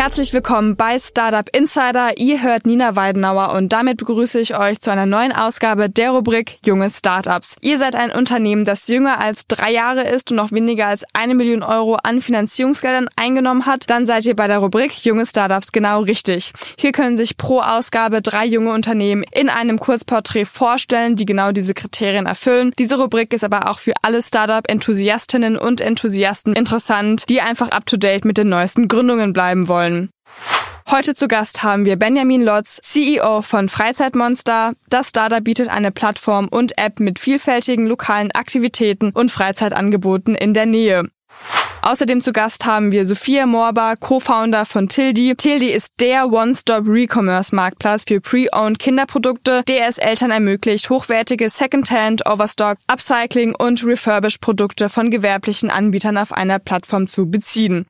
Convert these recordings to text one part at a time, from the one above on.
Herzlich willkommen bei Startup Insider. Ihr hört Nina Weidenauer und damit begrüße ich euch zu einer neuen Ausgabe der Rubrik Junge Startups. Ihr seid ein Unternehmen, das jünger als drei Jahre ist und noch weniger als eine Million Euro an Finanzierungsgeldern eingenommen hat. Dann seid ihr bei der Rubrik Junge Startups genau richtig. Hier können sich pro Ausgabe drei junge Unternehmen in einem Kurzporträt vorstellen, die genau diese Kriterien erfüllen. Diese Rubrik ist aber auch für alle Startup-Enthusiastinnen und Enthusiasten interessant, die einfach up-to-date mit den neuesten Gründungen bleiben wollen. Heute zu Gast haben wir Benjamin Lotz, CEO von Freizeitmonster. Das Startup bietet eine Plattform und App mit vielfältigen lokalen Aktivitäten und Freizeitangeboten in der Nähe. Außerdem zu Gast haben wir Sophia Morba, Co-Founder von Tildi. Tildi ist der One-Stop-Recommerce-Marktplatz für Pre-Owned Kinderprodukte, der es Eltern ermöglicht, hochwertige Second-Hand, Overstock, Upcycling und Refurbish-Produkte von gewerblichen Anbietern auf einer Plattform zu beziehen.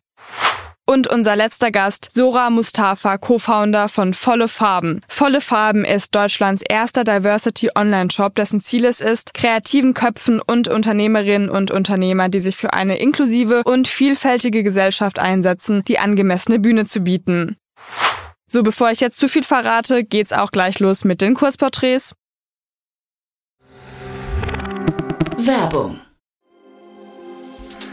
Und unser letzter Gast, Sora Mustafa, Co-Founder von Volle Farben. Volle Farben ist Deutschlands erster Diversity Online-Shop, dessen Ziel es ist, kreativen Köpfen und Unternehmerinnen und Unternehmer, die sich für eine inklusive und vielfältige Gesellschaft einsetzen, die angemessene Bühne zu bieten. So, bevor ich jetzt zu viel verrate, geht's auch gleich los mit den Kurzporträts. Werbung.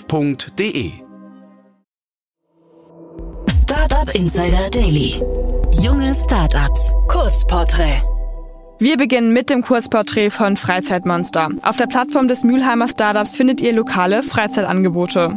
startup.de. Startup Insider Daily. Junge Startups. Kurzporträt. Wir beginnen mit dem Kurzporträt von Freizeitmonster. Auf der Plattform des Mülheimer Startups findet ihr lokale Freizeitangebote.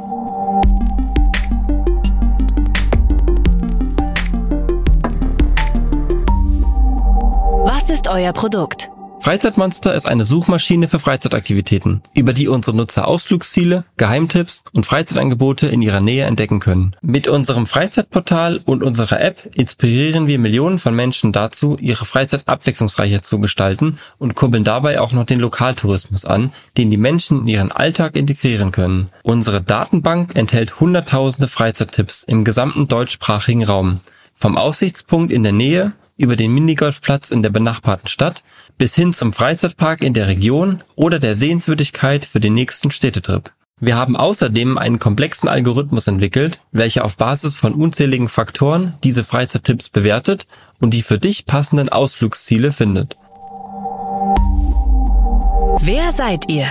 Was ist euer Produkt? Freizeitmonster ist eine Suchmaschine für Freizeitaktivitäten, über die unsere Nutzer Ausflugsziele, Geheimtipps und Freizeitangebote in ihrer Nähe entdecken können. Mit unserem Freizeitportal und unserer App inspirieren wir Millionen von Menschen dazu, ihre Freizeit abwechslungsreicher zu gestalten und kurbeln dabei auch noch den Lokaltourismus an, den die Menschen in ihren Alltag integrieren können. Unsere Datenbank enthält hunderttausende Freizeittipps im gesamten deutschsprachigen Raum. Vom Aussichtspunkt in der Nähe über den Minigolfplatz in der benachbarten Stadt bis hin zum Freizeitpark in der Region oder der Sehenswürdigkeit für den nächsten Städtetrip. Wir haben außerdem einen komplexen Algorithmus entwickelt, welcher auf Basis von unzähligen Faktoren diese Freizeittipps bewertet und die für dich passenden Ausflugsziele findet. Wer seid ihr?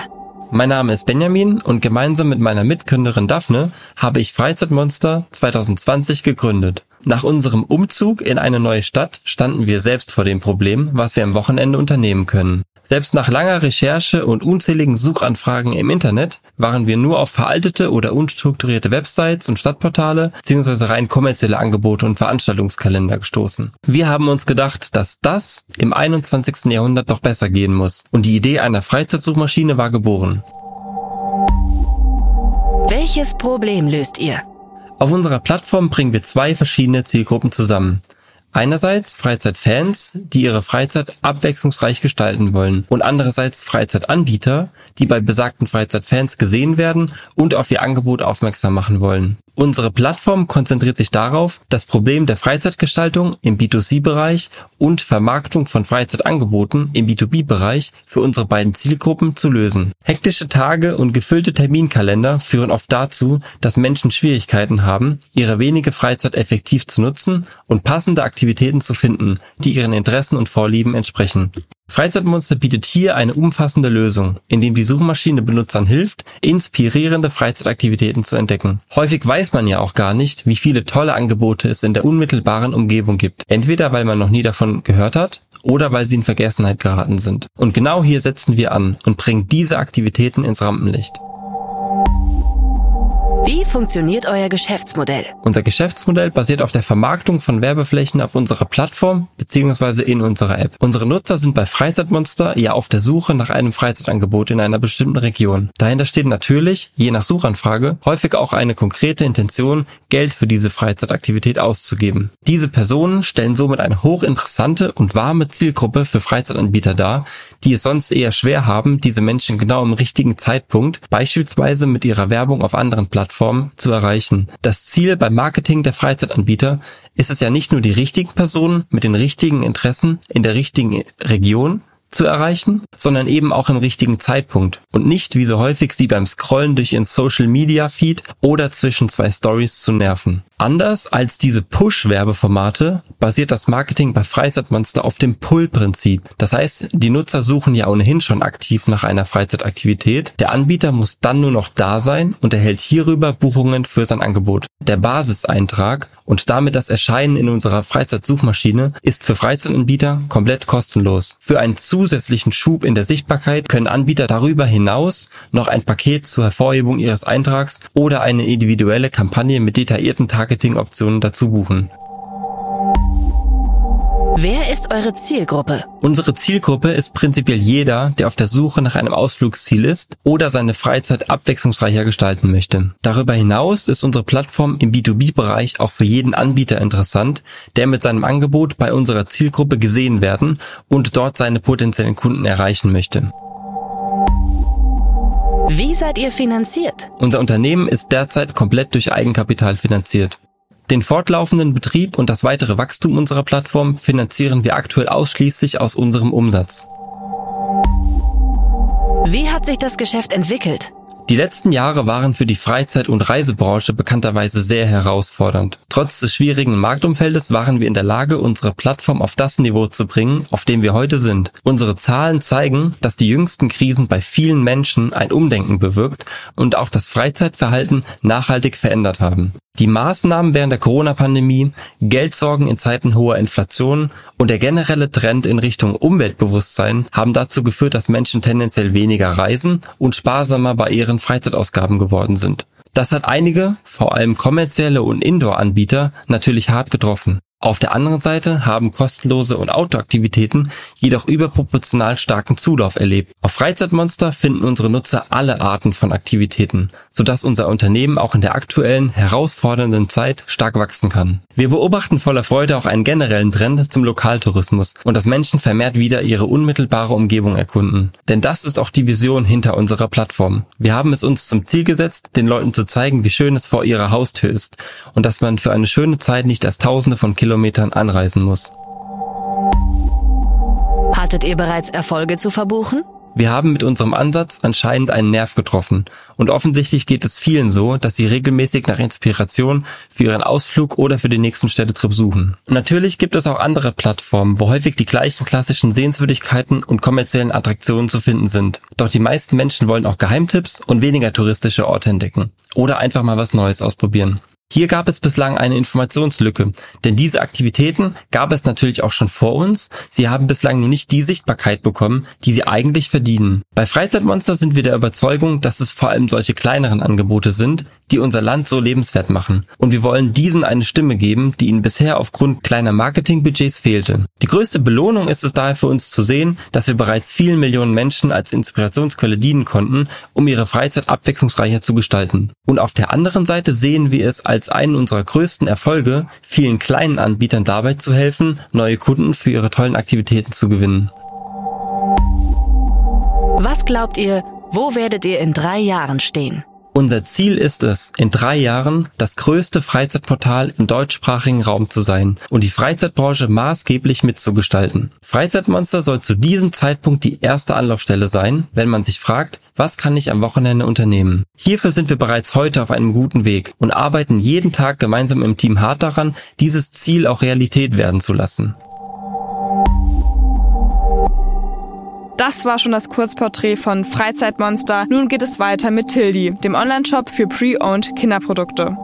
Mein Name ist Benjamin und gemeinsam mit meiner Mitgründerin Daphne habe ich Freizeitmonster 2020 gegründet. Nach unserem Umzug in eine neue Stadt standen wir selbst vor dem Problem, was wir am Wochenende unternehmen können. Selbst nach langer Recherche und unzähligen Suchanfragen im Internet waren wir nur auf veraltete oder unstrukturierte Websites und Stadtportale bzw. rein kommerzielle Angebote und Veranstaltungskalender gestoßen. Wir haben uns gedacht, dass das im 21. Jahrhundert doch besser gehen muss und die Idee einer Freizeitsuchmaschine war geboren. Welches Problem löst ihr? Auf unserer Plattform bringen wir zwei verschiedene Zielgruppen zusammen. Einerseits Freizeitfans, die ihre Freizeit abwechslungsreich gestalten wollen und andererseits Freizeitanbieter, die bei besagten Freizeitfans gesehen werden und auf ihr Angebot aufmerksam machen wollen. Unsere Plattform konzentriert sich darauf, das Problem der Freizeitgestaltung im B2C-Bereich und Vermarktung von Freizeitangeboten im B2B-Bereich für unsere beiden Zielgruppen zu lösen. Hektische Tage und gefüllte Terminkalender führen oft dazu, dass Menschen Schwierigkeiten haben, ihre wenige Freizeit effektiv zu nutzen und passende Aktivitäten zu finden, die ihren Interessen und Vorlieben entsprechen. Freizeitmonster bietet hier eine umfassende Lösung, indem die Suchmaschine Benutzern hilft, inspirierende Freizeitaktivitäten zu entdecken. Häufig weiß man ja auch gar nicht, wie viele tolle Angebote es in der unmittelbaren Umgebung gibt. Entweder weil man noch nie davon gehört hat oder weil sie in Vergessenheit geraten sind. Und genau hier setzen wir an und bringen diese Aktivitäten ins Rampenlicht. Wie funktioniert euer Geschäftsmodell? Unser Geschäftsmodell basiert auf der Vermarktung von Werbeflächen auf unserer Plattform bzw. in unserer App. Unsere Nutzer sind bei Freizeitmonster ja auf der Suche nach einem Freizeitangebot in einer bestimmten Region. Dahinter steht natürlich, je nach Suchanfrage, häufig auch eine konkrete Intention, Geld für diese Freizeitaktivität auszugeben. Diese Personen stellen somit eine hochinteressante und warme Zielgruppe für Freizeitanbieter dar, die es sonst eher schwer haben, diese Menschen genau im richtigen Zeitpunkt, beispielsweise mit ihrer Werbung auf anderen Plattformen, Plattform zu erreichen. Das Ziel beim Marketing der Freizeitanbieter ist es ja nicht nur die richtigen Personen mit den richtigen Interessen in der richtigen Region, zu erreichen, sondern eben auch im richtigen Zeitpunkt und nicht wie so häufig sie beim Scrollen durch ihren Social Media Feed oder zwischen zwei Stories zu nerven. Anders als diese Push-Werbeformate basiert das Marketing bei Freizeitmonster auf dem Pull-Prinzip. Das heißt, die Nutzer suchen ja ohnehin schon aktiv nach einer Freizeitaktivität. Der Anbieter muss dann nur noch da sein und erhält hierüber Buchungen für sein Angebot. Der Basiseintrag und damit das Erscheinen in unserer Freizeitsuchmaschine ist für Freizeitanbieter komplett kostenlos. Für einen zusätzlichen Schub in der Sichtbarkeit können Anbieter darüber hinaus noch ein Paket zur Hervorhebung ihres Eintrags oder eine individuelle Kampagne mit detaillierten Targeting-Optionen dazu buchen. Wer ist eure Zielgruppe? Unsere Zielgruppe ist prinzipiell jeder, der auf der Suche nach einem Ausflugsziel ist oder seine Freizeit abwechslungsreicher gestalten möchte. Darüber hinaus ist unsere Plattform im B2B-Bereich auch für jeden Anbieter interessant, der mit seinem Angebot bei unserer Zielgruppe gesehen werden und dort seine potenziellen Kunden erreichen möchte. Wie seid ihr finanziert? Unser Unternehmen ist derzeit komplett durch Eigenkapital finanziert. Den fortlaufenden Betrieb und das weitere Wachstum unserer Plattform finanzieren wir aktuell ausschließlich aus unserem Umsatz. Wie hat sich das Geschäft entwickelt? Die letzten Jahre waren für die Freizeit- und Reisebranche bekannterweise sehr herausfordernd. Trotz des schwierigen Marktumfeldes waren wir in der Lage, unsere Plattform auf das Niveau zu bringen, auf dem wir heute sind. Unsere Zahlen zeigen, dass die jüngsten Krisen bei vielen Menschen ein Umdenken bewirkt und auch das Freizeitverhalten nachhaltig verändert haben. Die Maßnahmen während der Corona-Pandemie, Geldsorgen in Zeiten hoher Inflation und der generelle Trend in Richtung Umweltbewusstsein haben dazu geführt, dass Menschen tendenziell weniger reisen und sparsamer bei ihren Freizeitausgaben geworden sind. Das hat einige, vor allem kommerzielle und Indoor-Anbieter, natürlich hart getroffen. Auf der anderen Seite haben kostenlose und Outdoor-Aktivitäten jedoch überproportional starken Zulauf erlebt. Auf Freizeitmonster finden unsere Nutzer alle Arten von Aktivitäten, sodass unser Unternehmen auch in der aktuellen, herausfordernden Zeit stark wachsen kann. Wir beobachten voller Freude auch einen generellen Trend zum Lokaltourismus und dass Menschen vermehrt wieder ihre unmittelbare Umgebung erkunden. Denn das ist auch die Vision hinter unserer Plattform. Wir haben es uns zum Ziel gesetzt, den Leuten zu zeigen, wie schön es vor ihrer Haustür ist und dass man für eine schöne Zeit nicht erst tausende von Kilometern Kilometern anreisen muss. Hattet ihr bereits Erfolge zu verbuchen? Wir haben mit unserem Ansatz anscheinend einen Nerv getroffen und offensichtlich geht es vielen so, dass sie regelmäßig nach Inspiration für ihren Ausflug oder für den nächsten Städtetrip suchen. natürlich gibt es auch andere Plattformen, wo häufig die gleichen klassischen Sehenswürdigkeiten und kommerziellen Attraktionen zu finden sind. Doch die meisten Menschen wollen auch Geheimtipps und weniger touristische Orte entdecken oder einfach mal was Neues ausprobieren. Hier gab es bislang eine Informationslücke, denn diese Aktivitäten gab es natürlich auch schon vor uns, sie haben bislang nur nicht die Sichtbarkeit bekommen, die sie eigentlich verdienen. Bei Freizeitmonster sind wir der Überzeugung, dass es vor allem solche kleineren Angebote sind, die unser Land so lebenswert machen. Und wir wollen diesen eine Stimme geben, die ihnen bisher aufgrund kleiner Marketingbudgets fehlte. Die größte Belohnung ist es daher für uns zu sehen, dass wir bereits vielen Millionen Menschen als Inspirationsquelle dienen konnten, um ihre Freizeit abwechslungsreicher zu gestalten. Und auf der anderen Seite sehen wir es als einen unserer größten Erfolge, vielen kleinen Anbietern dabei zu helfen, neue Kunden für ihre tollen Aktivitäten zu gewinnen. Was glaubt ihr, wo werdet ihr in drei Jahren stehen? Unser Ziel ist es, in drei Jahren das größte Freizeitportal im deutschsprachigen Raum zu sein und die Freizeitbranche maßgeblich mitzugestalten. Freizeitmonster soll zu diesem Zeitpunkt die erste Anlaufstelle sein, wenn man sich fragt, was kann ich am Wochenende unternehmen? Hierfür sind wir bereits heute auf einem guten Weg und arbeiten jeden Tag gemeinsam im Team hart daran, dieses Ziel auch Realität werden zu lassen. Das war schon das Kurzporträt von Freizeitmonster. Nun geht es weiter mit Tildi, dem Onlineshop für Pre-Owned Kinderprodukte.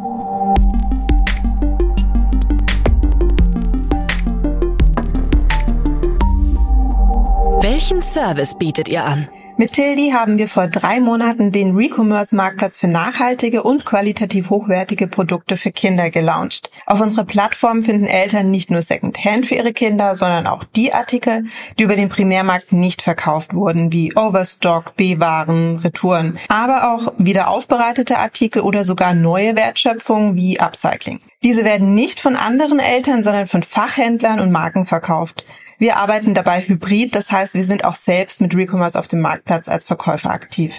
Welchen Service bietet ihr an? Mit Tildi haben wir vor drei Monaten den Recommerce-Marktplatz für nachhaltige und qualitativ hochwertige Produkte für Kinder gelauncht. Auf unserer Plattform finden Eltern nicht nur Secondhand für ihre Kinder, sondern auch die Artikel, die über den Primärmarkt nicht verkauft wurden, wie Overstock, B-Waren, Retouren, aber auch wieder aufbereitete Artikel oder sogar neue Wertschöpfungen wie Upcycling. Diese werden nicht von anderen Eltern, sondern von Fachhändlern und Marken verkauft. Wir arbeiten dabei hybrid, das heißt, wir sind auch selbst mit Recommerce auf dem Marktplatz als Verkäufer aktiv.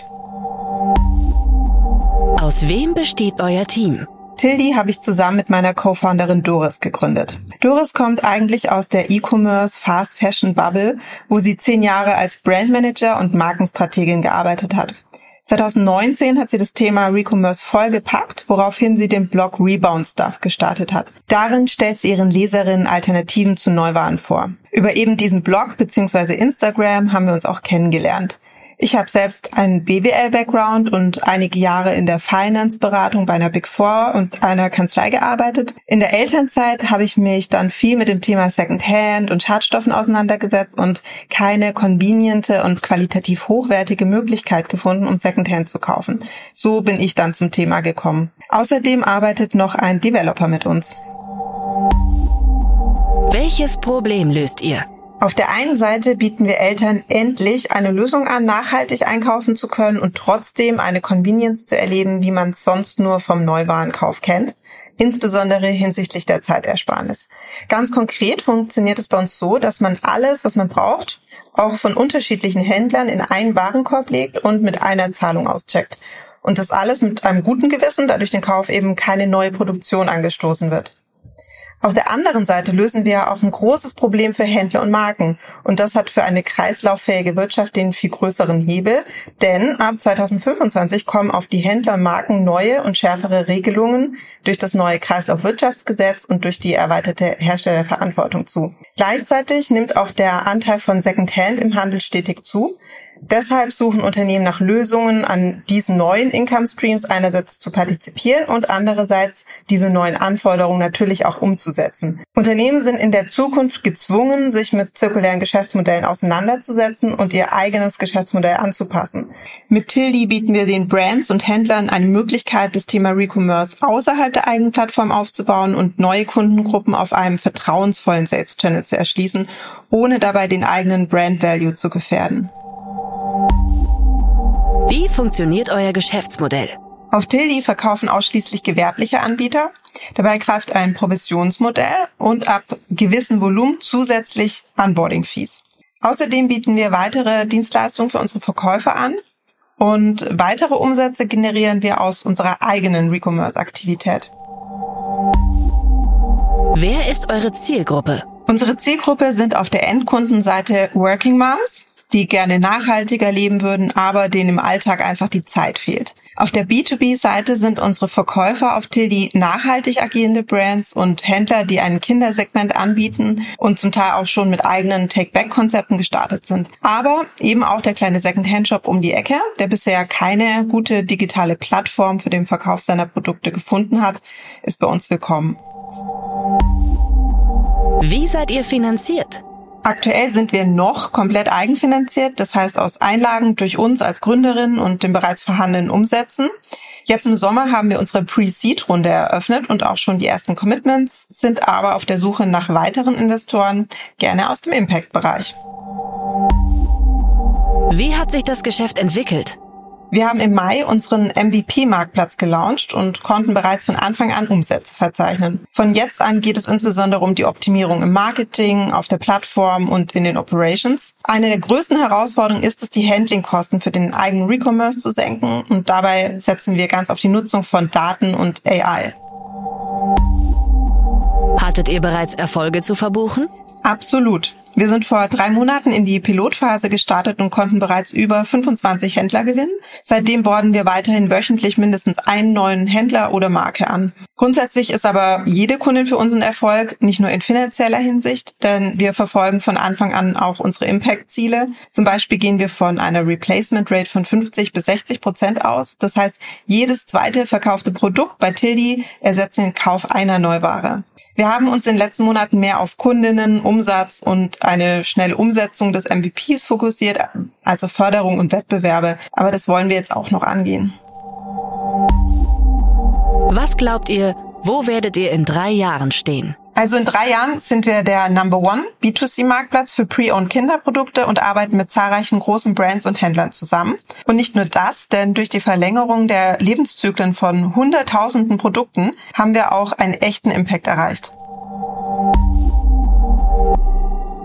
Aus wem besteht euer Team? Tildi habe ich zusammen mit meiner Co-Founderin Doris gegründet. Doris kommt eigentlich aus der E-Commerce Fast Fashion Bubble, wo sie zehn Jahre als Brandmanager und Markenstrategin gearbeitet hat. 2019 hat sie das Thema Recommerce vollgepackt, woraufhin sie den Blog Rebound Stuff gestartet hat. Darin stellt sie ihren Leserinnen Alternativen zu Neuwaren vor. Über eben diesen Blog bzw. Instagram haben wir uns auch kennengelernt. Ich habe selbst einen BWL-Background und einige Jahre in der Finance-Beratung bei einer Big Four und einer Kanzlei gearbeitet. In der Elternzeit habe ich mich dann viel mit dem Thema Secondhand und Schadstoffen auseinandergesetzt und keine conveniente und qualitativ hochwertige Möglichkeit gefunden, um Secondhand zu kaufen. So bin ich dann zum Thema gekommen. Außerdem arbeitet noch ein Developer mit uns. Welches Problem löst ihr? Auf der einen Seite bieten wir Eltern endlich eine Lösung an, nachhaltig einkaufen zu können und trotzdem eine Convenience zu erleben, wie man es sonst nur vom Neuwarenkauf kennt, insbesondere hinsichtlich der Zeitersparnis. Ganz konkret funktioniert es bei uns so, dass man alles, was man braucht, auch von unterschiedlichen Händlern in einen Warenkorb legt und mit einer Zahlung auscheckt. Und das alles mit einem guten Gewissen, da durch den Kauf eben keine neue Produktion angestoßen wird. Auf der anderen Seite lösen wir auch ein großes Problem für Händler und Marken. Und das hat für eine kreislauffähige Wirtschaft den viel größeren Hebel. Denn ab 2025 kommen auf die Händler und Marken neue und schärfere Regelungen durch das neue Kreislaufwirtschaftsgesetz und durch die erweiterte Herstellerverantwortung zu. Gleichzeitig nimmt auch der Anteil von Secondhand im Handel stetig zu. Deshalb suchen Unternehmen nach Lösungen, an diesen neuen Income Streams einerseits zu partizipieren und andererseits diese neuen Anforderungen natürlich auch umzusetzen. Unternehmen sind in der Zukunft gezwungen, sich mit zirkulären Geschäftsmodellen auseinanderzusetzen und ihr eigenes Geschäftsmodell anzupassen. Mit Tildi bieten wir den Brands und Händlern eine Möglichkeit, das Thema Recommerce außerhalb der eigenen Plattform aufzubauen und neue Kundengruppen auf einem vertrauensvollen Sales Channel zu erschließen, ohne dabei den eigenen Brand Value zu gefährden. Wie funktioniert euer Geschäftsmodell? Auf Tildi verkaufen ausschließlich gewerbliche Anbieter. Dabei greift ein Provisionsmodell und ab gewissen Volumen zusätzlich Onboarding-Fees. Außerdem bieten wir weitere Dienstleistungen für unsere Verkäufer an und weitere Umsätze generieren wir aus unserer eigenen Recommerce-Aktivität. Wer ist eure Zielgruppe? Unsere Zielgruppe sind auf der Endkundenseite Working Moms, die gerne nachhaltiger leben würden, aber denen im Alltag einfach die Zeit fehlt. Auf der B2B-Seite sind unsere Verkäufer auf Tildi nachhaltig agierende Brands und Händler, die ein Kindersegment anbieten und zum Teil auch schon mit eigenen Take-Back-Konzepten gestartet sind. Aber eben auch der kleine Second-Hand-Shop um die Ecke, der bisher keine gute digitale Plattform für den Verkauf seiner Produkte gefunden hat, ist bei uns willkommen. Wie seid ihr finanziert? Aktuell sind wir noch komplett eigenfinanziert, das heißt aus Einlagen durch uns als Gründerin und den bereits vorhandenen Umsätzen. Jetzt im Sommer haben wir unsere Pre-Seed-Runde eröffnet und auch schon die ersten Commitments, sind aber auf der Suche nach weiteren Investoren, gerne aus dem Impact-Bereich. Wie hat sich das Geschäft entwickelt? Wir haben im Mai unseren MVP-Marktplatz gelauncht und konnten bereits von Anfang an Umsätze verzeichnen. Von jetzt an geht es insbesondere um die Optimierung im Marketing, auf der Plattform und in den Operations. Eine der größten Herausforderungen ist es, die Handlingkosten für den eigenen Recommerce zu senken und dabei setzen wir ganz auf die Nutzung von Daten und AI. Hattet ihr bereits Erfolge zu verbuchen? Absolut. Wir sind vor drei Monaten in die Pilotphase gestartet und konnten bereits über 25 Händler gewinnen. Seitdem borden wir weiterhin wöchentlich mindestens einen neuen Händler oder Marke an. Grundsätzlich ist aber jede Kundin für unseren Erfolg, nicht nur in finanzieller Hinsicht, denn wir verfolgen von Anfang an auch unsere Impact-Ziele. Zum Beispiel gehen wir von einer Replacement Rate von 50 bis 60 Prozent aus. Das heißt, jedes zweite verkaufte Produkt bei Tildi ersetzt den Kauf einer Neuware. Wir haben uns in den letzten Monaten mehr auf Kundinnen, Umsatz und eine schnelle Umsetzung des MVPs fokussiert, also Förderung und Wettbewerbe. Aber das wollen wir jetzt auch noch angehen. Was glaubt ihr, wo werdet ihr in drei Jahren stehen? Also in drei Jahren sind wir der Number One B2C-Marktplatz für Pre-Owned Kinderprodukte und arbeiten mit zahlreichen großen Brands und Händlern zusammen. Und nicht nur das, denn durch die Verlängerung der Lebenszyklen von hunderttausenden Produkten haben wir auch einen echten Impact erreicht.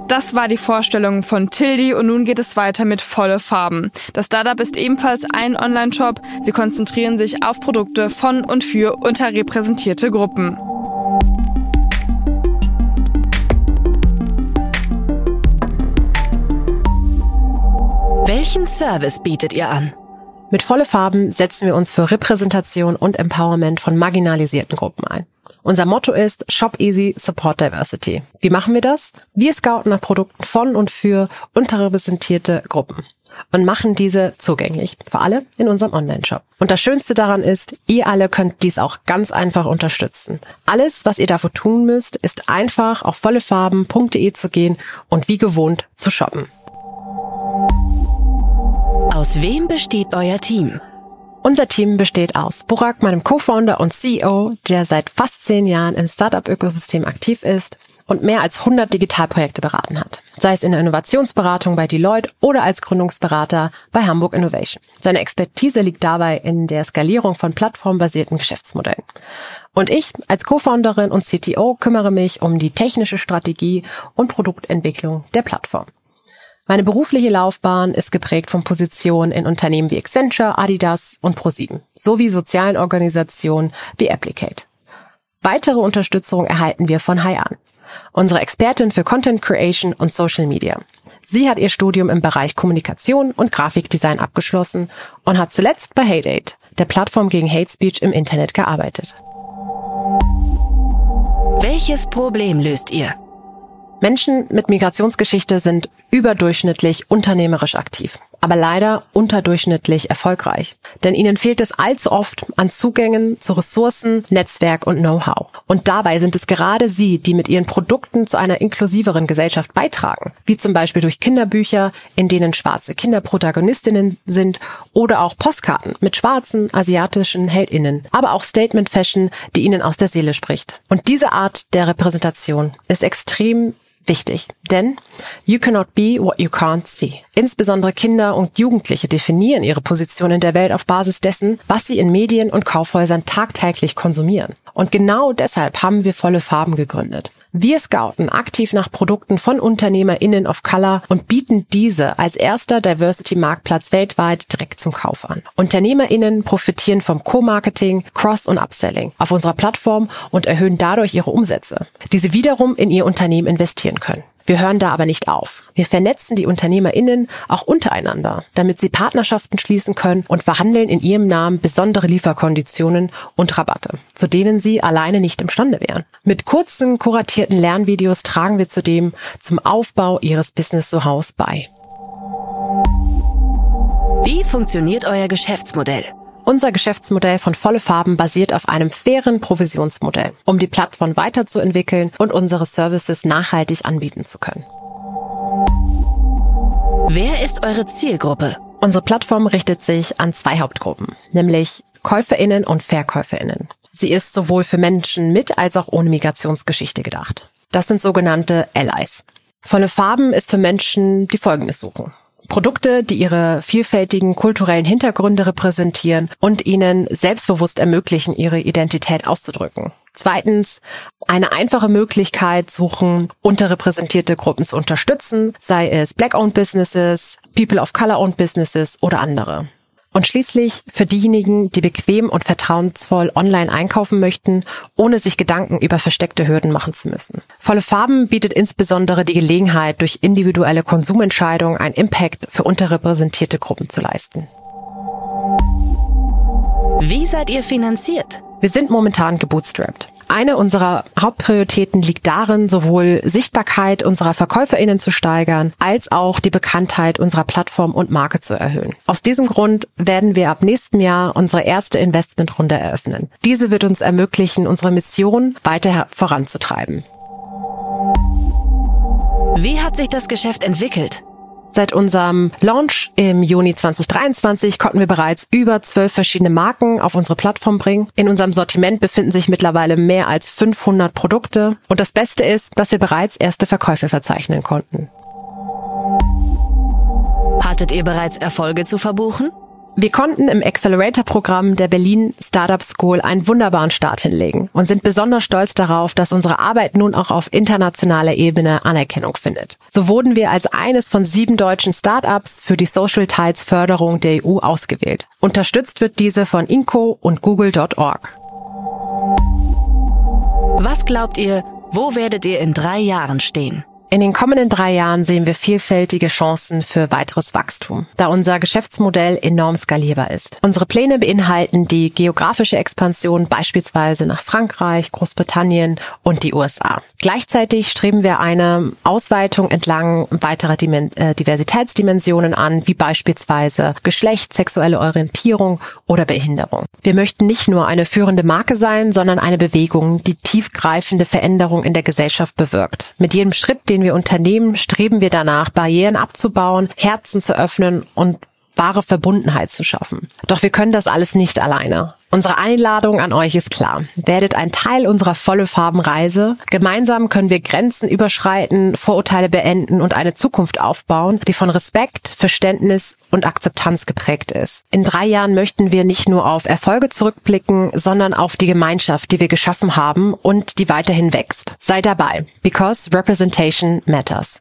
Das war die Vorstellung von Tildi und nun geht es weiter mit volle Farben. Das Startup ist ebenfalls ein Online-Shop. Sie konzentrieren sich auf Produkte von und für unterrepräsentierte Gruppen. Welchen Service bietet ihr an? Mit volle Farben setzen wir uns für Repräsentation und Empowerment von marginalisierten Gruppen ein. Unser Motto ist Shop Easy, Support Diversity. Wie machen wir das? Wir scouten nach Produkten von und für unterrepräsentierte Gruppen und machen diese zugänglich für alle in unserem Online-Shop. Und das Schönste daran ist, ihr alle könnt dies auch ganz einfach unterstützen. Alles, was ihr dafür tun müsst, ist einfach auf vollefarben.de zu gehen und wie gewohnt zu shoppen. Aus wem besteht euer Team? Unser Team besteht aus Burak, meinem Co-Founder und CEO, der seit fast zehn Jahren im Startup-Ökosystem aktiv ist und mehr als 100 Digitalprojekte beraten hat, sei es in der Innovationsberatung bei Deloitte oder als Gründungsberater bei Hamburg Innovation. Seine Expertise liegt dabei in der Skalierung von plattformbasierten Geschäftsmodellen. Und ich als Co-Founderin und CTO kümmere mich um die technische Strategie und Produktentwicklung der Plattform. Meine berufliche Laufbahn ist geprägt von Positionen in Unternehmen wie Accenture, Adidas und ProSieben sowie sozialen Organisationen wie Applicate. Weitere Unterstützung erhalten wir von Haian, unsere Expertin für Content Creation und Social Media. Sie hat ihr Studium im Bereich Kommunikation und Grafikdesign abgeschlossen und hat zuletzt bei HateAid, der Plattform gegen Hate Speech im Internet, gearbeitet. Welches Problem löst ihr? Menschen mit Migrationsgeschichte sind überdurchschnittlich unternehmerisch aktiv, aber leider unterdurchschnittlich erfolgreich. Denn ihnen fehlt es allzu oft an Zugängen zu Ressourcen, Netzwerk und Know-how. Und dabei sind es gerade sie, die mit ihren Produkten zu einer inklusiveren Gesellschaft beitragen, wie zum Beispiel durch Kinderbücher, in denen schwarze Kinder Protagonistinnen sind, oder auch Postkarten mit schwarzen asiatischen Heldinnen, aber auch Statement Fashion, die ihnen aus der Seele spricht. Und diese Art der Repräsentation ist extrem wichtig, denn you cannot be what you can't see. Insbesondere Kinder und Jugendliche definieren ihre Position in der Welt auf Basis dessen, was sie in Medien und Kaufhäusern tagtäglich konsumieren. Und genau deshalb haben wir volle Farben gegründet. Wir scouten aktiv nach Produkten von UnternehmerInnen of Color und bieten diese als erster Diversity-Marktplatz weltweit direkt zum Kauf an. UnternehmerInnen profitieren vom Co-Marketing, Cross- und Upselling auf unserer Plattform und erhöhen dadurch ihre Umsätze, die sie wiederum in ihr Unternehmen investieren können. Wir hören da aber nicht auf. Wir vernetzen die UnternehmerInnen auch untereinander, damit sie Partnerschaften schließen können und verhandeln in ihrem Namen besondere Lieferkonditionen und Rabatte, zu denen sie alleine nicht imstande wären. Mit kurzen, kuratierten Lernvideos tragen wir zudem zum Aufbau ihres Business Zuhause bei. Wie funktioniert euer Geschäftsmodell? Unser Geschäftsmodell von Volle Farben basiert auf einem fairen Provisionsmodell, um die Plattform weiterzuentwickeln und unsere Services nachhaltig anbieten zu können. Wer ist eure Zielgruppe? Unsere Plattform richtet sich an zwei Hauptgruppen, nämlich Käuferinnen und Verkäuferinnen. Sie ist sowohl für Menschen mit als auch ohne Migrationsgeschichte gedacht. Das sind sogenannte Allies. Volle Farben ist für Menschen, die Folgendes suchen. Produkte, die ihre vielfältigen kulturellen Hintergründe repräsentieren und ihnen selbstbewusst ermöglichen, ihre Identität auszudrücken. Zweitens, eine einfache Möglichkeit suchen, unterrepräsentierte Gruppen zu unterstützen, sei es Black-owned Businesses, People of Color-owned Businesses oder andere. Und schließlich für diejenigen, die bequem und vertrauensvoll online einkaufen möchten, ohne sich Gedanken über versteckte Hürden machen zu müssen. Volle Farben bietet insbesondere die Gelegenheit, durch individuelle Konsumentscheidungen einen Impact für unterrepräsentierte Gruppen zu leisten. Wie seid ihr finanziert? Wir sind momentan gebootstrapped. Eine unserer Hauptprioritäten liegt darin, sowohl Sichtbarkeit unserer VerkäuferInnen zu steigern, als auch die Bekanntheit unserer Plattform und Marke zu erhöhen. Aus diesem Grund werden wir ab nächstem Jahr unsere erste Investmentrunde eröffnen. Diese wird uns ermöglichen, unsere Mission weiter voranzutreiben. Wie hat sich das Geschäft entwickelt? Seit unserem Launch im Juni 2023 konnten wir bereits über zwölf verschiedene Marken auf unsere Plattform bringen. In unserem Sortiment befinden sich mittlerweile mehr als 500 Produkte. Und das Beste ist, dass wir bereits erste Verkäufe verzeichnen konnten. Hattet ihr bereits Erfolge zu verbuchen? Wir konnten im Accelerator-Programm der Berlin Startup School einen wunderbaren Start hinlegen und sind besonders stolz darauf, dass unsere Arbeit nun auch auf internationaler Ebene Anerkennung findet. So wurden wir als eines von sieben deutschen Startups für die Social Tides Förderung der EU ausgewählt. Unterstützt wird diese von Inco und Google.org. Was glaubt ihr, wo werdet ihr in drei Jahren stehen? In den kommenden drei Jahren sehen wir vielfältige Chancen für weiteres Wachstum, da unser Geschäftsmodell enorm skalierbar ist. Unsere Pläne beinhalten die geografische Expansion beispielsweise nach Frankreich, Großbritannien und die USA. Gleichzeitig streben wir eine Ausweitung entlang weiterer äh, Diversitätsdimensionen an, wie beispielsweise Geschlecht, sexuelle Orientierung oder Behinderung. Wir möchten nicht nur eine führende Marke sein, sondern eine Bewegung, die tiefgreifende Veränderung in der Gesellschaft bewirkt. Mit jedem Schritt, den wir unternehmen, streben wir danach, Barrieren abzubauen, Herzen zu öffnen und wahre Verbundenheit zu schaffen. Doch wir können das alles nicht alleine. Unsere Einladung an euch ist klar. Werdet ein Teil unserer volle Farbenreise. Gemeinsam können wir Grenzen überschreiten, Vorurteile beenden und eine Zukunft aufbauen, die von Respekt, Verständnis und Akzeptanz geprägt ist. In drei Jahren möchten wir nicht nur auf Erfolge zurückblicken, sondern auf die Gemeinschaft, die wir geschaffen haben und die weiterhin wächst. Sei dabei, because representation matters.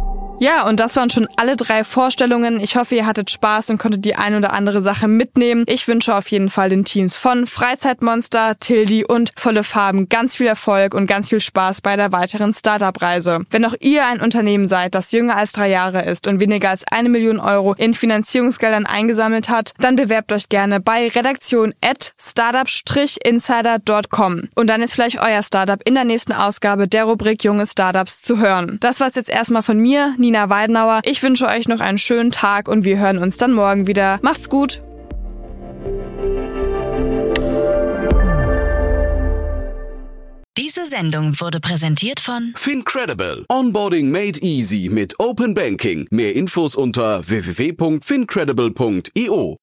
Ja, und das waren schon alle drei Vorstellungen. Ich hoffe, ihr hattet Spaß und konntet die ein oder andere Sache mitnehmen. Ich wünsche auf jeden Fall den Teams von Freizeitmonster, Tildi und Volle Farben ganz viel Erfolg und ganz viel Spaß bei der weiteren Startup-Reise. Wenn auch ihr ein Unternehmen seid, das jünger als drei Jahre ist und weniger als eine Million Euro in Finanzierungsgeldern eingesammelt hat, dann bewerbt euch gerne bei redaktion at startup-insider.com. Und dann ist vielleicht euer Startup in der nächsten Ausgabe der Rubrik Junge Startups zu hören. Das war's jetzt erstmal von mir, Nina Nina Weidenauer. Ich wünsche euch noch einen schönen Tag und wir hören uns dann morgen wieder. Macht's gut! Diese Sendung wurde präsentiert von Fincredible. Onboarding made easy mit Open Banking. Mehr Infos unter www.fincredible.io.